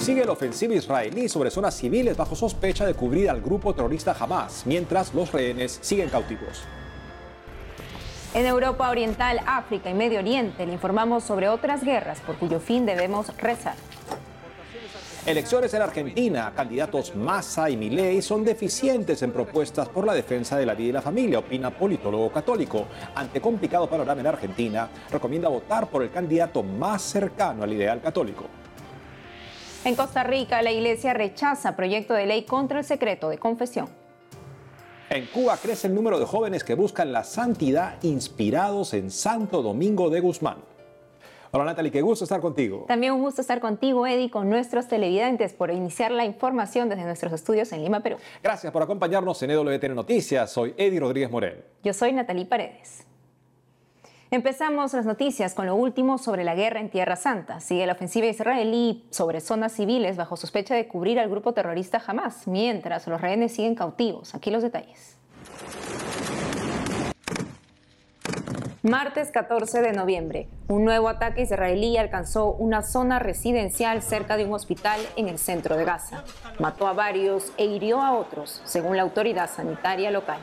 Sigue la ofensiva israelí sobre zonas civiles bajo sospecha de cubrir al grupo terrorista Hamas, mientras los rehenes siguen cautivos. En Europa Oriental, África y Medio Oriente le informamos sobre otras guerras por cuyo fin debemos rezar. Elecciones en Argentina, candidatos Massa y Milei son deficientes en propuestas por la defensa de la vida y la familia, opina politólogo católico. Ante complicado panorama en Argentina, recomienda votar por el candidato más cercano al ideal católico. En Costa Rica, la Iglesia rechaza proyecto de ley contra el secreto de confesión. En Cuba crece el número de jóvenes que buscan la santidad inspirados en Santo Domingo de Guzmán. Hola Natalie, qué gusto estar contigo. También un gusto estar contigo, Eddie, con nuestros televidentes por iniciar la información desde nuestros estudios en Lima, Perú. Gracias por acompañarnos en EWTN Noticias. Soy Eddie Rodríguez Morel. Yo soy Natalie Paredes. Empezamos las noticias con lo último sobre la guerra en Tierra Santa. Sigue la ofensiva israelí sobre zonas civiles bajo sospecha de cubrir al grupo terrorista Hamas, mientras los rehenes siguen cautivos. Aquí los detalles. Martes 14 de noviembre, un nuevo ataque israelí alcanzó una zona residencial cerca de un hospital en el centro de Gaza. Mató a varios e hirió a otros, según la autoridad sanitaria local.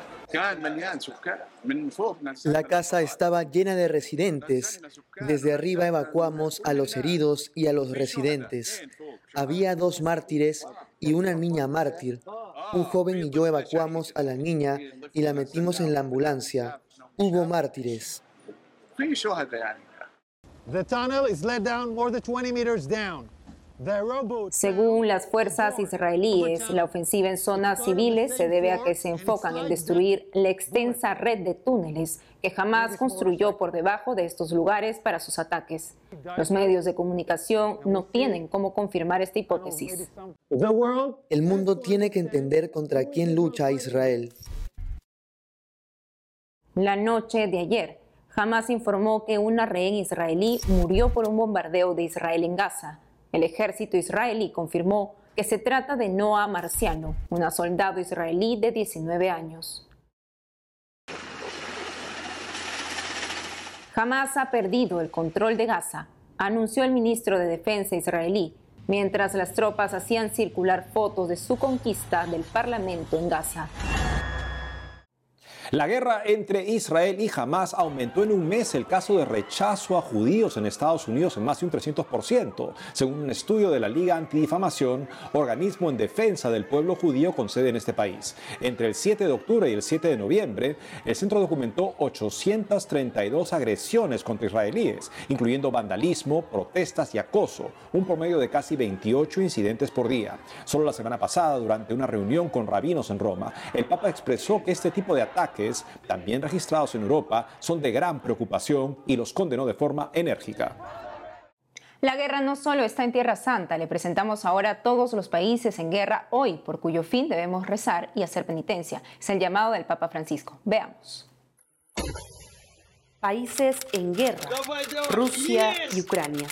La casa estaba llena de residentes. Desde arriba evacuamos a los heridos y a los residentes. Había dos mártires y una niña mártir. Un joven y yo evacuamos a la niña y la metimos en la ambulancia. Hubo mártires. The tunnel is let down more than 20 meters down. Según las fuerzas israelíes, la ofensiva en zonas civiles se debe a que se enfocan en destruir la extensa red de túneles que jamás construyó por debajo de estos lugares para sus ataques. Los medios de comunicación no tienen cómo confirmar esta hipótesis. El mundo tiene que entender contra quién lucha Israel. La noche de ayer, Hamas informó que una rehén israelí murió por un bombardeo de Israel en Gaza. El ejército israelí confirmó que se trata de Noah Marciano, una soldado israelí de 19 años. Hamas ha perdido el control de Gaza, anunció el ministro de Defensa israelí, mientras las tropas hacían circular fotos de su conquista del Parlamento en Gaza. La guerra entre Israel y Hamas aumentó en un mes el caso de rechazo a judíos en Estados Unidos en más de un 300%, según un estudio de la Liga Antidifamación, organismo en defensa del pueblo judío con sede en este país. Entre el 7 de octubre y el 7 de noviembre, el centro documentó 832 agresiones contra israelíes, incluyendo vandalismo, protestas y acoso, un promedio de casi 28 incidentes por día. Solo la semana pasada, durante una reunión con rabinos en Roma, el Papa expresó que este tipo de ataques también registrados en Europa, son de gran preocupación y los condenó de forma enérgica. La guerra no solo está en Tierra Santa, le presentamos ahora a todos los países en guerra hoy, por cuyo fin debemos rezar y hacer penitencia. Es el llamado del Papa Francisco. Veamos. Países en guerra, Rusia y Ucrania.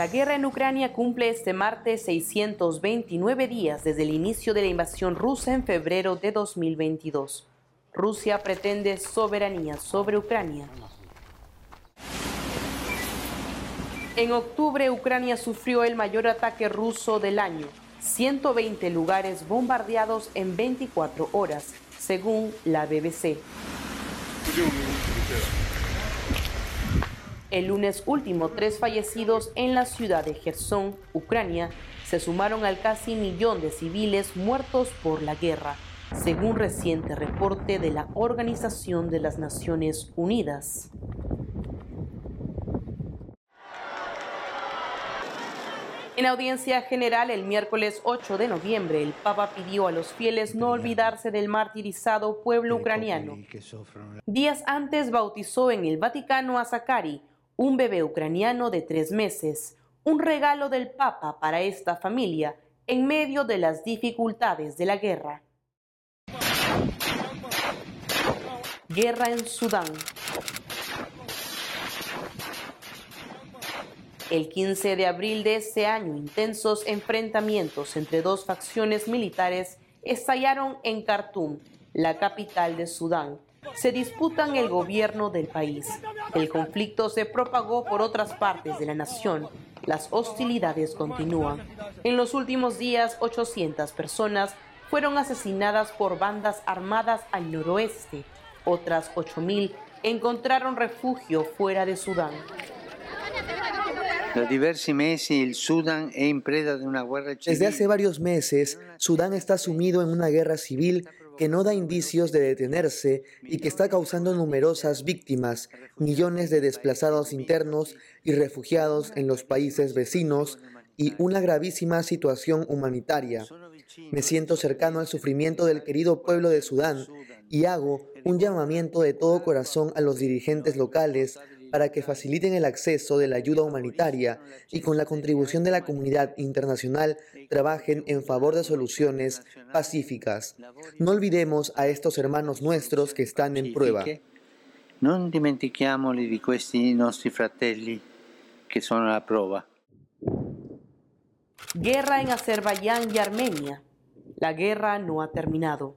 La guerra en Ucrania cumple este martes 629 días desde el inicio de la invasión rusa en febrero de 2022. Rusia pretende soberanía sobre Ucrania. En octubre, Ucrania sufrió el mayor ataque ruso del año, 120 lugares bombardeados en 24 horas, según la BBC. El lunes último, tres fallecidos en la ciudad de Gerson, Ucrania, se sumaron al casi millón de civiles muertos por la guerra, según reciente reporte de la Organización de las Naciones Unidas. En audiencia general el miércoles 8 de noviembre, el Papa pidió a los fieles no olvidarse del martirizado pueblo ucraniano. Días antes bautizó en el Vaticano a Zakari, un bebé ucraniano de tres meses, un regalo del Papa para esta familia en medio de las dificultades de la guerra. Guerra en Sudán. El 15 de abril de ese año, intensos enfrentamientos entre dos facciones militares estallaron en Khartoum, la capital de Sudán, se disputan el gobierno del país. El conflicto se propagó por otras partes de la nación. Las hostilidades continúan. En los últimos días, 800 personas fueron asesinadas por bandas armadas al noroeste. Otras 8.000 encontraron refugio fuera de Sudán. Desde hace varios meses, Sudán está sumido en una guerra civil que no da indicios de detenerse y que está causando numerosas víctimas, millones de desplazados internos y refugiados en los países vecinos y una gravísima situación humanitaria. Me siento cercano al sufrimiento del querido pueblo de Sudán y hago un llamamiento de todo corazón a los dirigentes locales para que faciliten el acceso de la ayuda humanitaria y con la contribución de la comunidad internacional trabajen en favor de soluciones pacíficas. No olvidemos a estos hermanos nuestros que están en prueba. No dimentichiamoli di questi nostri fratelli che sono alla prova. Guerra en Azerbaiyán y Armenia. La guerra no ha terminado.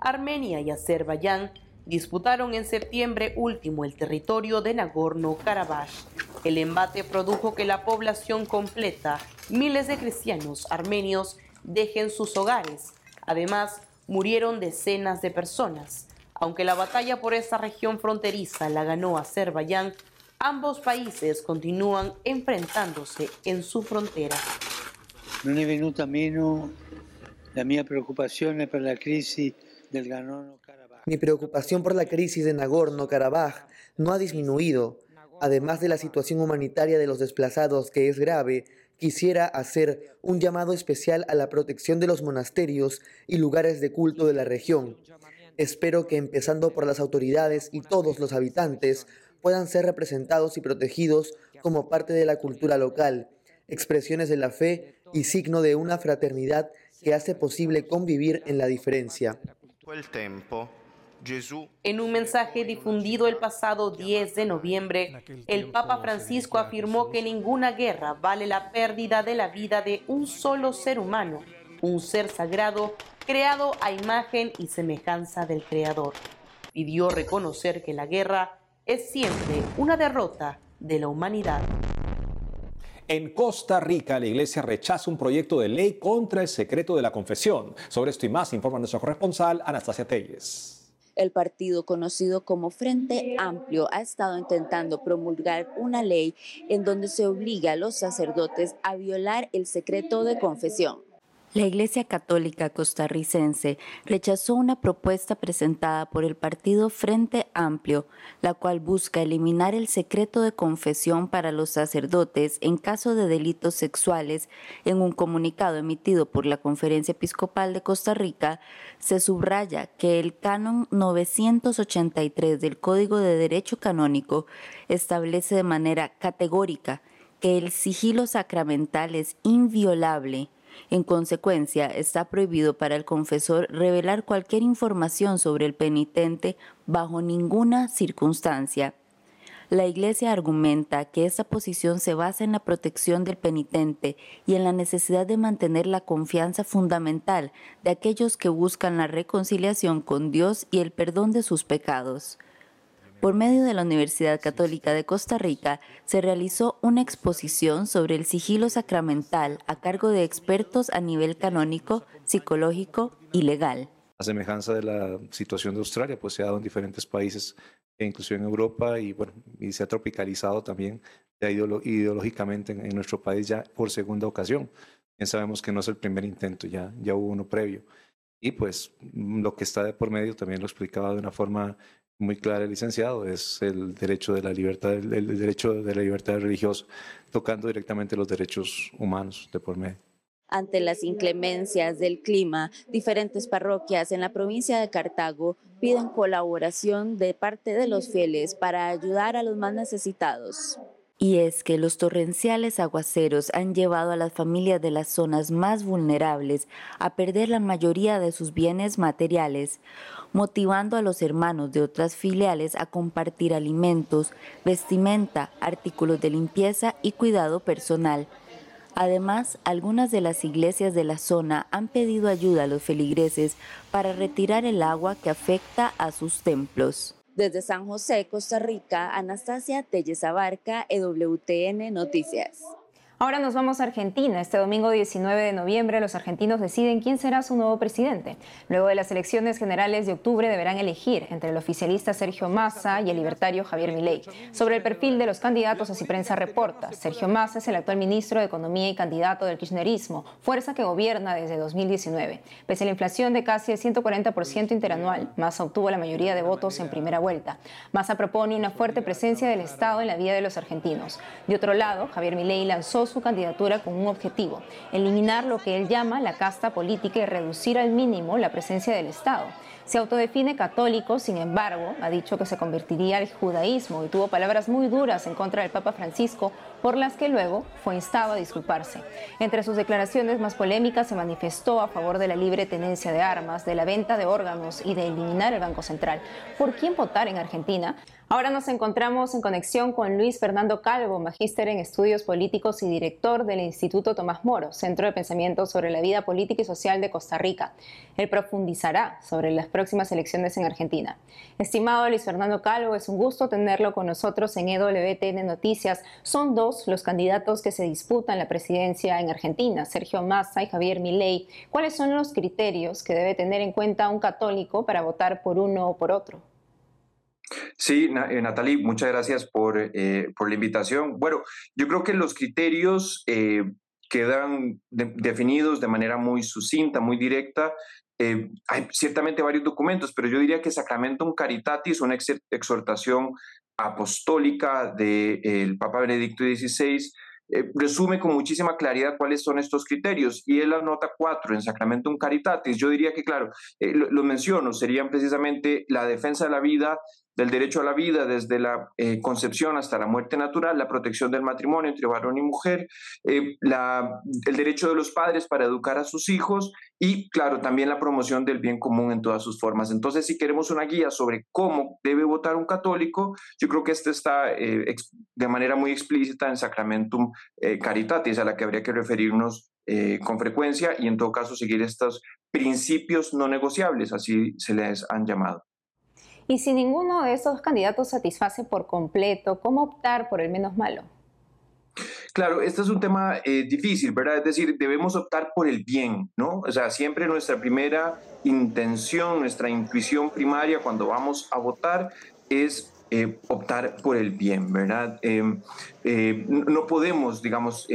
Armenia y Azerbaiyán disputaron en septiembre último el territorio de Nagorno-Karabaj. El embate produjo que la población completa, miles de cristianos armenios, dejen sus hogares. Además, murieron decenas de personas. Aunque la batalla por esa región fronteriza la ganó Azerbaiyán, ambos países continúan enfrentándose en su frontera. No è venuta meno la mia preoccupazione per la crisi mi preocupación por la crisis de Nagorno-Karabaj no ha disminuido. Además de la situación humanitaria de los desplazados que es grave, quisiera hacer un llamado especial a la protección de los monasterios y lugares de culto de la región. Espero que empezando por las autoridades y todos los habitantes puedan ser representados y protegidos como parte de la cultura local, expresiones de la fe y signo de una fraternidad que hace posible convivir en la diferencia. En un mensaje difundido el pasado 10 de noviembre, el Papa Francisco afirmó que ninguna guerra vale la pérdida de la vida de un solo ser humano, un ser sagrado creado a imagen y semejanza del Creador. Pidió reconocer que la guerra es siempre una derrota de la humanidad. En Costa Rica, la Iglesia rechaza un proyecto de ley contra el secreto de la confesión. Sobre esto y más informa nuestro corresponsal Anastasia Telles. El partido conocido como Frente Amplio ha estado intentando promulgar una ley en donde se obliga a los sacerdotes a violar el secreto de confesión. La Iglesia Católica costarricense rechazó una propuesta presentada por el partido Frente Amplio, la cual busca eliminar el secreto de confesión para los sacerdotes en caso de delitos sexuales. En un comunicado emitido por la Conferencia Episcopal de Costa Rica, se subraya que el canon 983 del Código de Derecho Canónico establece de manera categórica que el sigilo sacramental es inviolable en consecuencia, está prohibido para el confesor revelar cualquier información sobre el penitente bajo ninguna circunstancia. La Iglesia argumenta que esta posición se basa en la protección del penitente y en la necesidad de mantener la confianza fundamental de aquellos que buscan la reconciliación con Dios y el perdón de sus pecados. Por medio de la Universidad Católica de Costa Rica se realizó una exposición sobre el sigilo sacramental a cargo de expertos a nivel canónico, psicológico y legal. A semejanza de la situación de Australia, pues se ha dado en diferentes países, e incluso en Europa, y bueno, se ha tropicalizado también ideológicamente en, nuestro país ya por segunda ocasión. Bien sabemos que no es el primer intento, ya, ya hubo uno previo. Y pues lo que está de por medio, también lo explicaba de una forma muy clara el licenciado, es el derecho de la libertad, el derecho de la libertad religiosa, tocando directamente los derechos humanos de por medio. Ante las inclemencias del clima, diferentes parroquias en la provincia de Cartago piden colaboración de parte de los fieles para ayudar a los más necesitados. Y es que los torrenciales aguaceros han llevado a las familias de las zonas más vulnerables a perder la mayoría de sus bienes materiales, motivando a los hermanos de otras filiales a compartir alimentos, vestimenta, artículos de limpieza y cuidado personal. Además, algunas de las iglesias de la zona han pedido ayuda a los feligreses para retirar el agua que afecta a sus templos. Desde San José, Costa Rica, Anastasia Telles Abarca, EWTN Noticias. Ahora nos vamos a Argentina. Este domingo 19 de noviembre los argentinos deciden quién será su nuevo presidente. Luego de las elecciones generales de octubre deberán elegir entre el oficialista Sergio Massa y el libertario Javier Milei. Sobre el perfil de los candidatos, así prensa reporta. Sergio Massa es el actual ministro de Economía y candidato del kirchnerismo, fuerza que gobierna desde 2019. Pese a la inflación de casi el 140% interanual, Massa obtuvo la mayoría de votos en primera vuelta. Massa propone una fuerte presencia del Estado en la vida de los argentinos. De otro lado, Javier Milei lanzó su candidatura con un objetivo, eliminar lo que él llama la casta política y reducir al mínimo la presencia del Estado. Se autodefine católico, sin embargo, ha dicho que se convertiría al judaísmo y tuvo palabras muy duras en contra del Papa Francisco, por las que luego fue instado a disculparse. Entre sus declaraciones más polémicas se manifestó a favor de la libre tenencia de armas, de la venta de órganos y de eliminar el Banco Central. ¿Por quién votar en Argentina? Ahora nos encontramos en conexión con Luis Fernando Calvo, magíster en estudios políticos y director del Instituto Tomás Moro, Centro de Pensamiento sobre la Vida Política y Social de Costa Rica. Él profundizará sobre las próximas elecciones en Argentina. Estimado Luis Fernando Calvo, es un gusto tenerlo con nosotros en EWTN Noticias. Son dos los candidatos que se disputan la presidencia en Argentina, Sergio Massa y Javier Milei. ¿Cuáles son los criterios que debe tener en cuenta un católico para votar por uno o por otro? Sí, eh, Natalie, muchas gracias por, eh, por, la invitación. Bueno, yo creo que los criterios eh, quedan definidos de manera muy sucinta, muy directa. hay ciertamente varios documentos, pero yo diría que Sacramentum Caritatis, una exhortación apostólica del Papa Benedicto XVI, resume con muchísima claridad cuáles son estos criterios y él anota cuatro en Sacramentum Caritatis. Yo diría que, claro, lo, lo, menciono, serían precisamente la defensa de la vida, del derecho a la vida desde la eh, concepción hasta la muerte natural, la protección del matrimonio entre varón y mujer, eh, el derecho de los padres para educar a sus hijos y, claro, también la promoción del bien común en todas sus formas. Entonces, si queremos una guía sobre cómo debe votar un católico, yo creo que este está eh, de manera muy explícita en Sacramentum Caritatis, a la que habría que referirnos con frecuencia y en todo caso seguir estos principios no negociables, así se les han llamado. Y si ninguno de esos candidatos satisface por completo, ¿cómo optar por el menos malo? Claro, este es un tema eh, difícil, ¿verdad? Es decir, debemos optar por el bien, ¿no? O sea, siempre nuestra primera intención, nuestra intuición primaria cuando vamos a votar es eh, optar por el bien, ¿verdad? Em, eh, no podemos, digamos,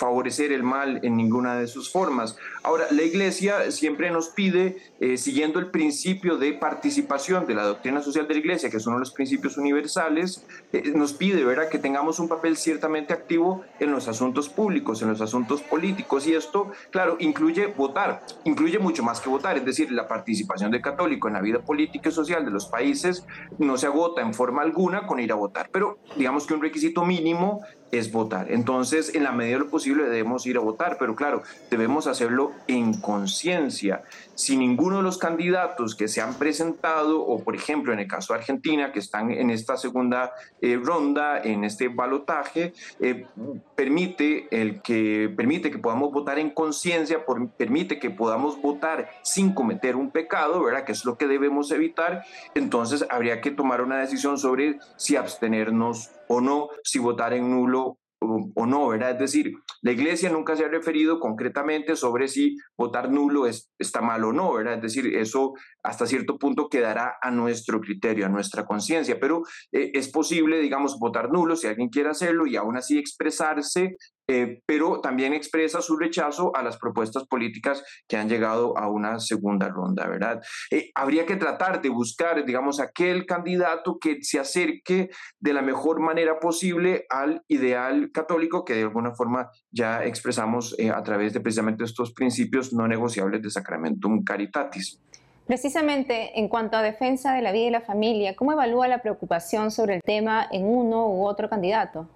favorecer el mal en ninguna de sus formas. Ahora, la Iglesia siempre nos pide, eh, siguiendo el principio de participación de la doctrina social de la Iglesia, que es uno de los principios universales, eh, nos pide, ¿verdad?, que tengamos un papel ciertamente activo en los asuntos públicos, en los asuntos políticos. Y esto, claro, incluye votar, incluye mucho más que votar, es decir, la participación del católico en la vida política y social de los países no se agota en forma alguna con ir a votar, pero digamos que un requisito mínimo es votar. Entonces, en la medida de lo posible debemos ir a votar, pero claro, debemos hacerlo en conciencia. Si ninguno de los candidatos que se han presentado, o por ejemplo en el caso de Argentina, que están en esta segunda eh, ronda, en este balotaje, eh, permite, el que, permite que podamos votar en conciencia, permite que podamos votar sin cometer un pecado, ¿verdad? Que es lo que debemos evitar, entonces habría que tomar una decisión sobre si abstenernos o no, si votar en nulo o, no, ¿verdad? Es decir, la Iglesia nunca se ha referido concretamente sobre si votar nulo es, está mal o no, ¿verdad? Es decir, eso hasta cierto punto quedará a nuestro criterio, a nuestra conciencia, pero eh, es posible, digamos, votar nulo si alguien quiere hacerlo y aún así expresarse eh, pero también expresa su rechazo a las propuestas políticas que han llegado a una segunda ronda, ¿verdad? Eh, habría que tratar de buscar, digamos, aquel candidato que se acerque de la mejor manera posible al ideal católico que de alguna forma ya expresamos eh, a través de precisamente estos principios no negociables de Sacramentum Caritatis. Precisamente en cuanto a defensa de la vida y la familia, ¿cómo evalúa la preocupación sobre el tema en uno u otro candidato?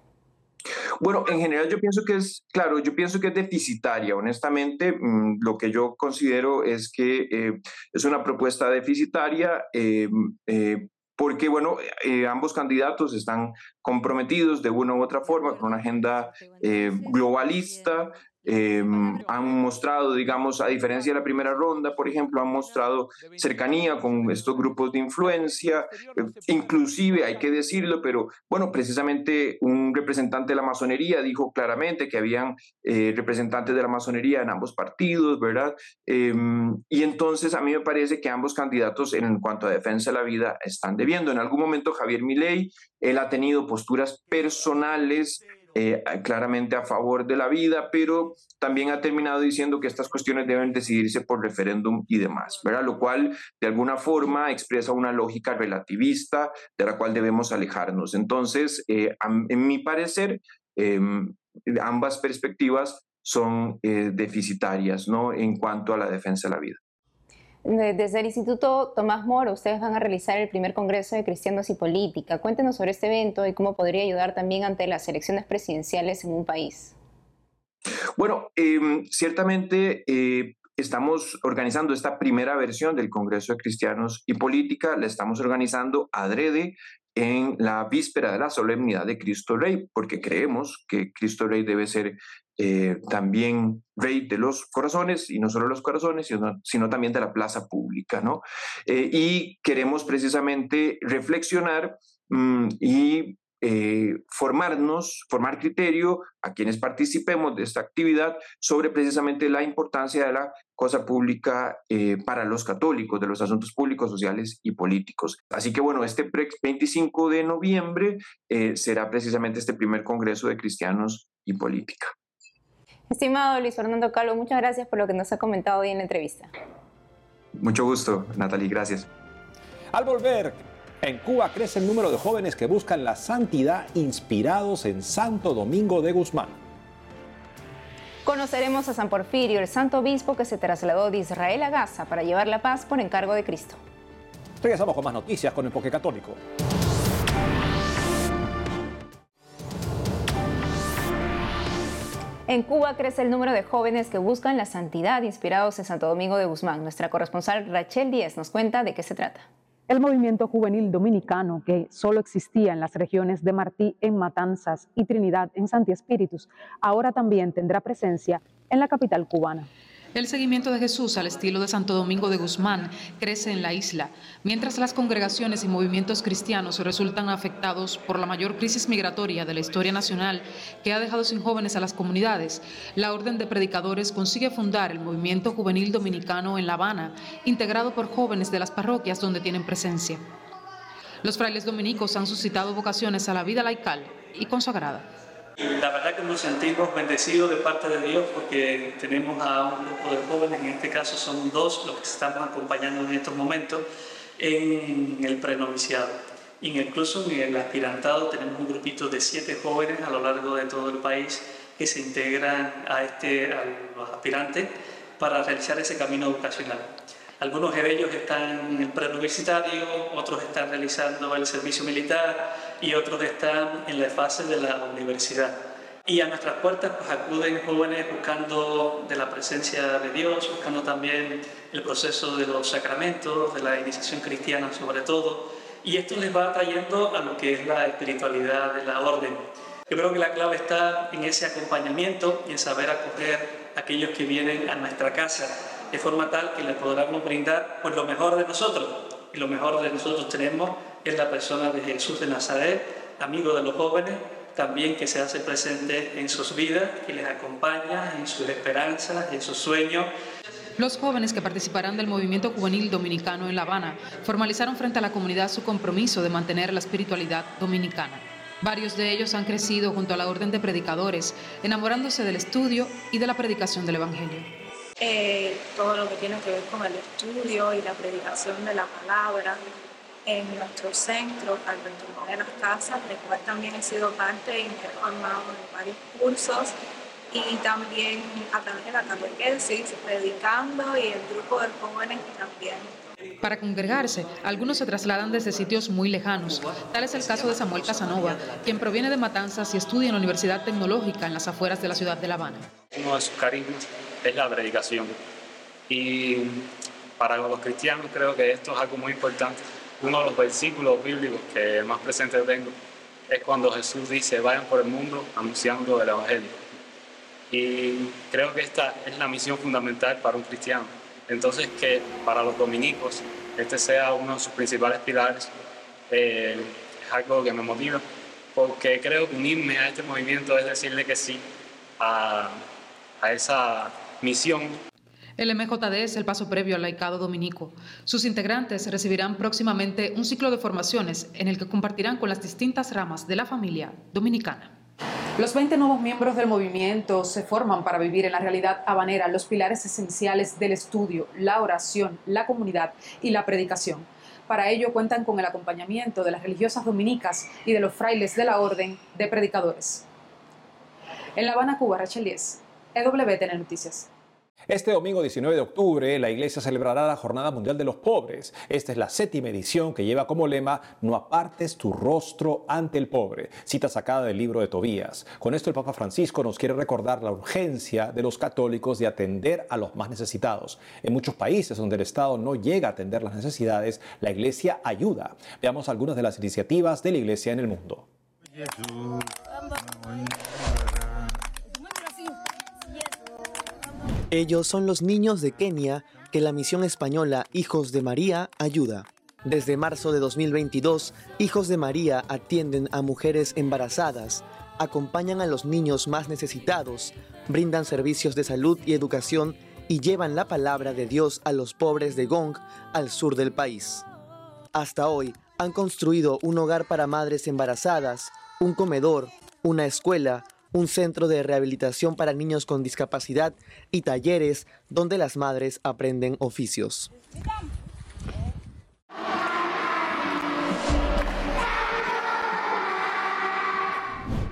Bueno, en general yo pienso que es, claro, yo pienso que es deficitaria. Honestamente, mm, lo que yo considero es que eh, es una propuesta deficitaria. Eh, eh, porque, bueno, ambos candidatos están comprometidos de una u otra forma con una agenda globalista, Em, han mostrado, digamos, a diferencia de la primera ronda, por ejemplo, han mostrado cercanía con estos grupos de influencia, eh, inclusive hay que decirlo, pero bueno, precisamente un representante de la masonería dijo claramente que habían eh, representantes de la masonería en ambos partidos, ¿verdad? Em, y entonces a mí me parece que ambos candidatos en cuanto a defensa de la vida están debiendo. En algún momento Javier Milei, él ha tenido posturas personales eh, claramente a favor de la vida, pero también ha terminado diciendo que estas cuestiones deben decidirse por referéndum y demás, ¿verdad? Lo cual de alguna forma expresa una lógica relativista de la cual debemos alejarnos. Entonces, eh, en mi parecer, em, ambas perspectivas son eh, deficitarias ¿no? en cuanto a la defensa de la vida. Desde el Instituto Tomás Moro, ustedes van a realizar el primer Congreso de Cristianos y Política. Cuéntenos sobre este evento y cómo podría ayudar también ante las elecciones presidenciales en un país. Bueno, em, ciertamente eh, estamos organizando esta primera versión del Congreso de Cristianos y Política, la estamos organizando adrede en la víspera de la solemnidad de Cristo Rey, porque creemos que Cristo Rey debe ser eh, también rey de los corazones, y no solo los corazones, sino, sino también de la plaza pública, ¿no? Eh, y queremos precisamente reflexionar mm, y eh, formarnos, formar criterio a quienes participemos de esta actividad sobre precisamente la importancia de la cosa pública para los católicos, de los asuntos públicos, sociales y políticos. Así que bueno, este 25 de noviembre será precisamente este primer Congreso de Cristianos y Política. Estimado Luis Fernando Calvo, muchas gracias por lo que nos ha comentado hoy en la entrevista. Mucho gusto, Natalie, gracias. Al volver, en Cuba crece el número de jóvenes que buscan la santidad inspirados en Santo Domingo de Guzmán. Conoceremos a San Porfirio, el santo obispo que se trasladó de Israel a Gaza para llevar la paz por encargo de Cristo. Regresamos con más noticias con Enfoque Católico. En Cuba crece el número de jóvenes que buscan la santidad inspirados en Santo Domingo de Guzmán. Nuestra corresponsal Rachel Díez nos cuenta de qué se trata. El movimiento juvenil dominicano, que solo existía en las regiones de Martí en Matanzas y Trinidad en Santi Espíritus, ahora también tendrá presencia en la capital cubana. El seguimiento de Jesús al estilo de Santo Domingo de Guzmán crece en la isla, mientras las congregaciones y movimientos cristianos resultan afectados por la mayor crisis migratoria de la historia nacional que ha dejado sin jóvenes a las comunidades. La Orden de Predicadores consigue fundar el movimiento juvenil dominicano en La Habana, integrado por jóvenes de las parroquias donde tienen presencia. Los frailes dominicos han suscitado vocaciones a la vida laical y consagrada. La verdad que nos sentimos bendecidos de parte de Dios porque tenemos a un grupo de jóvenes, en este caso son dos los que estamos acompañando en estos momentos en el prenoviciado. Incluso en el aspirantado tenemos un grupito de siete jóvenes a lo largo de todo el país que se integran a, este, a los aspirantes para realizar ese camino vocacional. Algunos de ellos están en el preuniversitario, otros están realizando el servicio militar y otros están en la fase de la universidad. Y a nuestras puertas pues, acuden jóvenes buscando de la presencia de Dios, buscando también el proceso de los sacramentos, de la iniciación cristiana sobre todo. Y esto les va trayendo a lo que es la espiritualidad de la orden. Yo creo que la clave está en ese acompañamiento y en saber acoger a aquellos que vienen a nuestra casa de forma tal que le podamos brindar pues, lo mejor de nosotros. Y lo mejor de nosotros tenemos es la persona de Jesús de Nazaret, amigo de los jóvenes, también que se hace presente en sus vidas, que les acompaña en sus esperanzas, en sus sueños. Los jóvenes que participarán del movimiento juvenil dominicano en La Habana formalizaron frente a la comunidad su compromiso de mantener la espiritualidad dominicana. Varios de ellos han crecido junto a la orden de predicadores, enamorándose del estudio y de la predicación del Evangelio. Eh, todo lo que tiene que ver con el estudio y la predicación de la palabra en nuestro centro, al de las casas, del cual también he sido parte y me he formado en varios cursos y también a través de la catequesis, predicando y el grupo de jóvenes también. Para congregarse, algunos se trasladan desde sitios muy lejanos. Tal es el caso de Samuel Casanova, quien proviene de Matanzas y estudia en la Universidad Tecnológica en las afueras de la ciudad de La Habana. Uno de sus carismas es la predicación. Y para los cristianos creo que esto es algo muy importante. Uno de los versículos bíblicos que más presente tengo es cuando Jesús dice, vayan por el mundo anunciando el Evangelio. Y creo que esta es la misión fundamental para un cristiano. Entonces, que para los dominicos este sea uno de sus principales pilares, eh, es algo que me motiva, porque creo que unirme a este movimiento es decirle que sí a, a esa misión el MJD es el paso previo al laicado dominico. Sus integrantes recibirán próximamente un ciclo de formaciones en el que compartirán con las distintas ramas de la familia dominicana. Los 20 nuevos miembros del movimiento se forman para vivir en la realidad habanera los pilares esenciales del estudio, la oración, la comunidad y la predicación. Para ello cuentan con el acompañamiento de las religiosas dominicas y de los frailes de la Orden de Predicadores. En La Habana, Cuba, Rachel 10, EWTN Noticias. Este domingo 19 de octubre, la Iglesia celebrará la Jornada Mundial de los Pobres. Esta es la séptima edición que lleva como lema No apartes tu rostro ante el pobre, cita sacada del libro de Tobías. Con esto el Papa Francisco nos quiere recordar la urgencia de los católicos de atender a los más necesitados. En muchos países donde el Estado no llega a atender las necesidades, la Iglesia ayuda. Veamos algunas de las iniciativas de la Iglesia en el mundo. Ellos son los niños de Kenia que la misión española Hijos de María ayuda. Desde marzo de 2022, Hijos de María atienden a mujeres embarazadas, acompañan a los niños más necesitados, brindan servicios de salud y educación y llevan la palabra de Dios a los pobres de Gong, al sur del país. Hasta hoy han construido un hogar para madres embarazadas, un comedor, una escuela, un centro de rehabilitación para niños con discapacidad y talleres donde las madres aprenden oficios.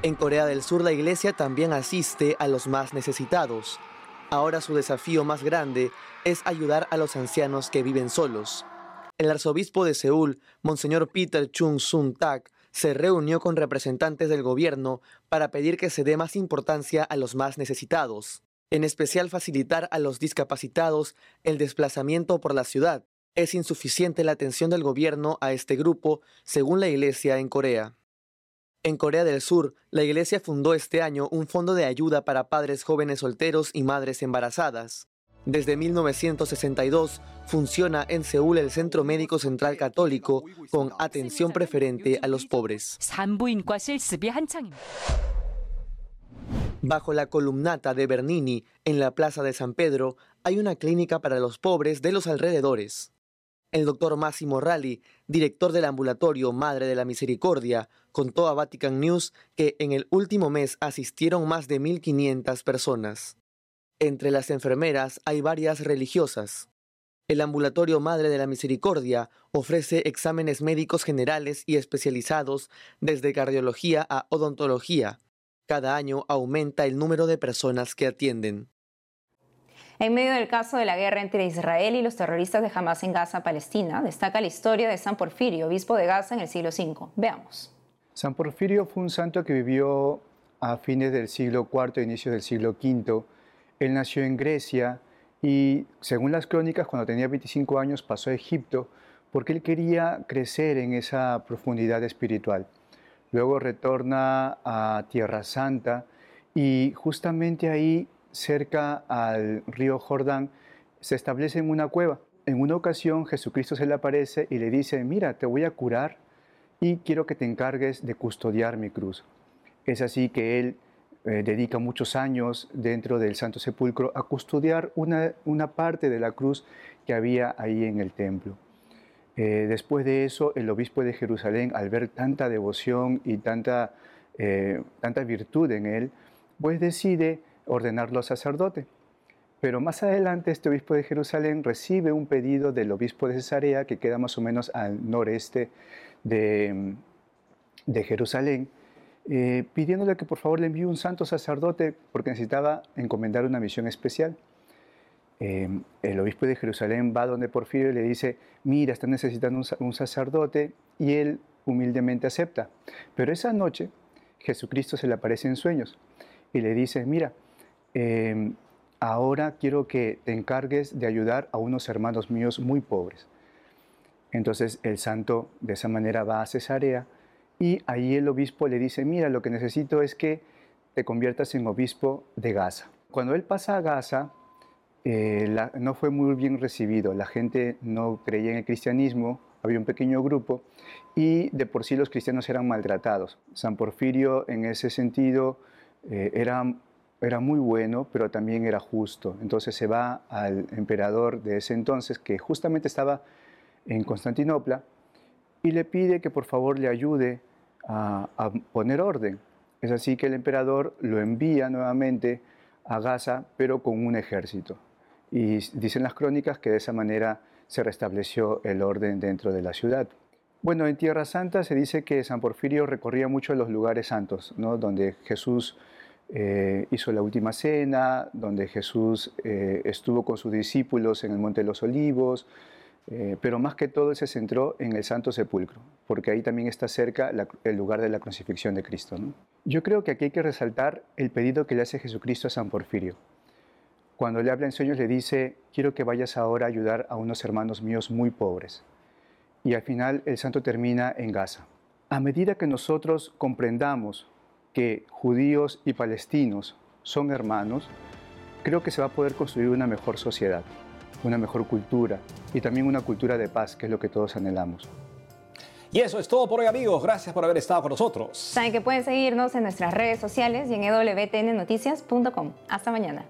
En Corea del Sur la iglesia también asiste a los más necesitados. Ahora su desafío más grande es ayudar a los ancianos que viven solos. El arzobispo de Seúl, Monseñor Peter Chung Sun Tak, se reunió con representantes del gobierno para pedir que se dé más importancia a los más necesitados, en especial facilitar a los discapacitados el desplazamiento por la ciudad. Es insuficiente la atención del gobierno a este grupo, según la Iglesia en Corea. En Corea del Sur, la Iglesia fundó este año un fondo de ayuda para padres jóvenes solteros y madres embarazadas. Desde 1962 funciona en Seúl el Centro Médico Central Católico con atención preferente a los pobres. Bajo la columnata de Bernini, en la Plaza de San Pedro, hay una clínica para los pobres de los alrededores. El doctor Massimo Ralli, director del ambulatorio Madre de la Misericordia, contó a Vatican News que en el último mes asistieron más de 1.500 personas. Entre las enfermeras hay varias religiosas. El ambulatorio Madre de la Misericordia ofrece exámenes médicos generales y especializados desde cardiología a odontología. Cada año aumenta el número de personas que atienden. En medio del caso de la guerra entre Israel y los terroristas de Hamas en Gaza, Palestina, destaca la historia de San Porfirio, obispo de Gaza en el siglo V. Veamos. San Porfirio fue un santo que vivió a fines del siglo IV e inicios del siglo V él nació en Grecia y, según las crónicas, cuando tenía 25 años pasó a Egipto porque él quería crecer en esa profundidad espiritual. Luego retorna a Tierra Santa y justamente ahí, cerca al río Jordán, se establece en una cueva. En una ocasión Jesucristo se le aparece y le dice, mira, te voy a curar y quiero que te encargues de custodiar mi cruz. Es así que él eh, dedica muchos años dentro del Santo Sepulcro a custodiar una, una parte de la cruz que había ahí en el templo. Eh, después de eso, el obispo de Jerusalén, al ver tanta devoción y tanta, eh, tanta virtud en él, pues decide ordenarlo a sacerdote. Pero más adelante este obispo de Jerusalén recibe un pedido del obispo de Cesarea, que queda más o menos al noreste de, de Jerusalén, eh, pidiéndole que por favor le envíe un santo sacerdote porque necesitaba encomendar una misión especial. Eh, el obispo de Jerusalén va donde Porfirio y le dice, mira, está necesitando un, sacerdote y él humildemente acepta. Pero esa noche Jesucristo se le aparece en sueños y le dice, mira, em, ahora quiero que te encargues de ayudar a unos hermanos míos muy pobres. Entonces el santo de esa manera va a Cesarea y ahí el obispo le dice, mira, lo que necesito es que te conviertas en obispo de Gaza. Cuando él pasa a Gaza, eh, no fue muy bien recibido, la gente no creía en el cristianismo, había un pequeño grupo y de por sí los cristianos eran maltratados. San Porfirio en ese sentido eh, era, era muy bueno, pero también era justo. Entonces se va al emperador de ese entonces, que justamente estaba en Constantinopla, y le pide que por favor le ayude a, poner orden. Es así que el emperador lo envía nuevamente a Gaza, pero con un ejército. Y dicen las crónicas que de esa manera se restableció el orden dentro de la ciudad. Bueno, en Tierra Santa se dice que San Porfirio recorría mucho los lugares santos, ¿no? donde Jesús eh, hizo la última cena, donde Jesús eh, estuvo con sus discípulos en el Monte de los Olivos, eh, pero más que todo se centró en el Santo Sepulcro, porque ahí también está cerca el lugar de la crucifixión de Cristo. Yo creo que aquí hay que resaltar el pedido que le hace Jesucristo a San Porfirio. Cuando le habla en sueños le dice, quiero que vayas ahora a ayudar a unos hermanos míos muy pobres. Y al final el santo termina en Gaza. A medida que nosotros comprendamos que judíos y palestinos son hermanos, creo que se va a poder construir una mejor sociedad, una mejor cultura y también una cultura de paz, que es lo que todos anhelamos. Y eso es todo por hoy amigos, gracias por haber estado con nosotros. Saben que pueden seguirnos en nuestras redes sociales y en wtnnoticias.com. Hasta mañana.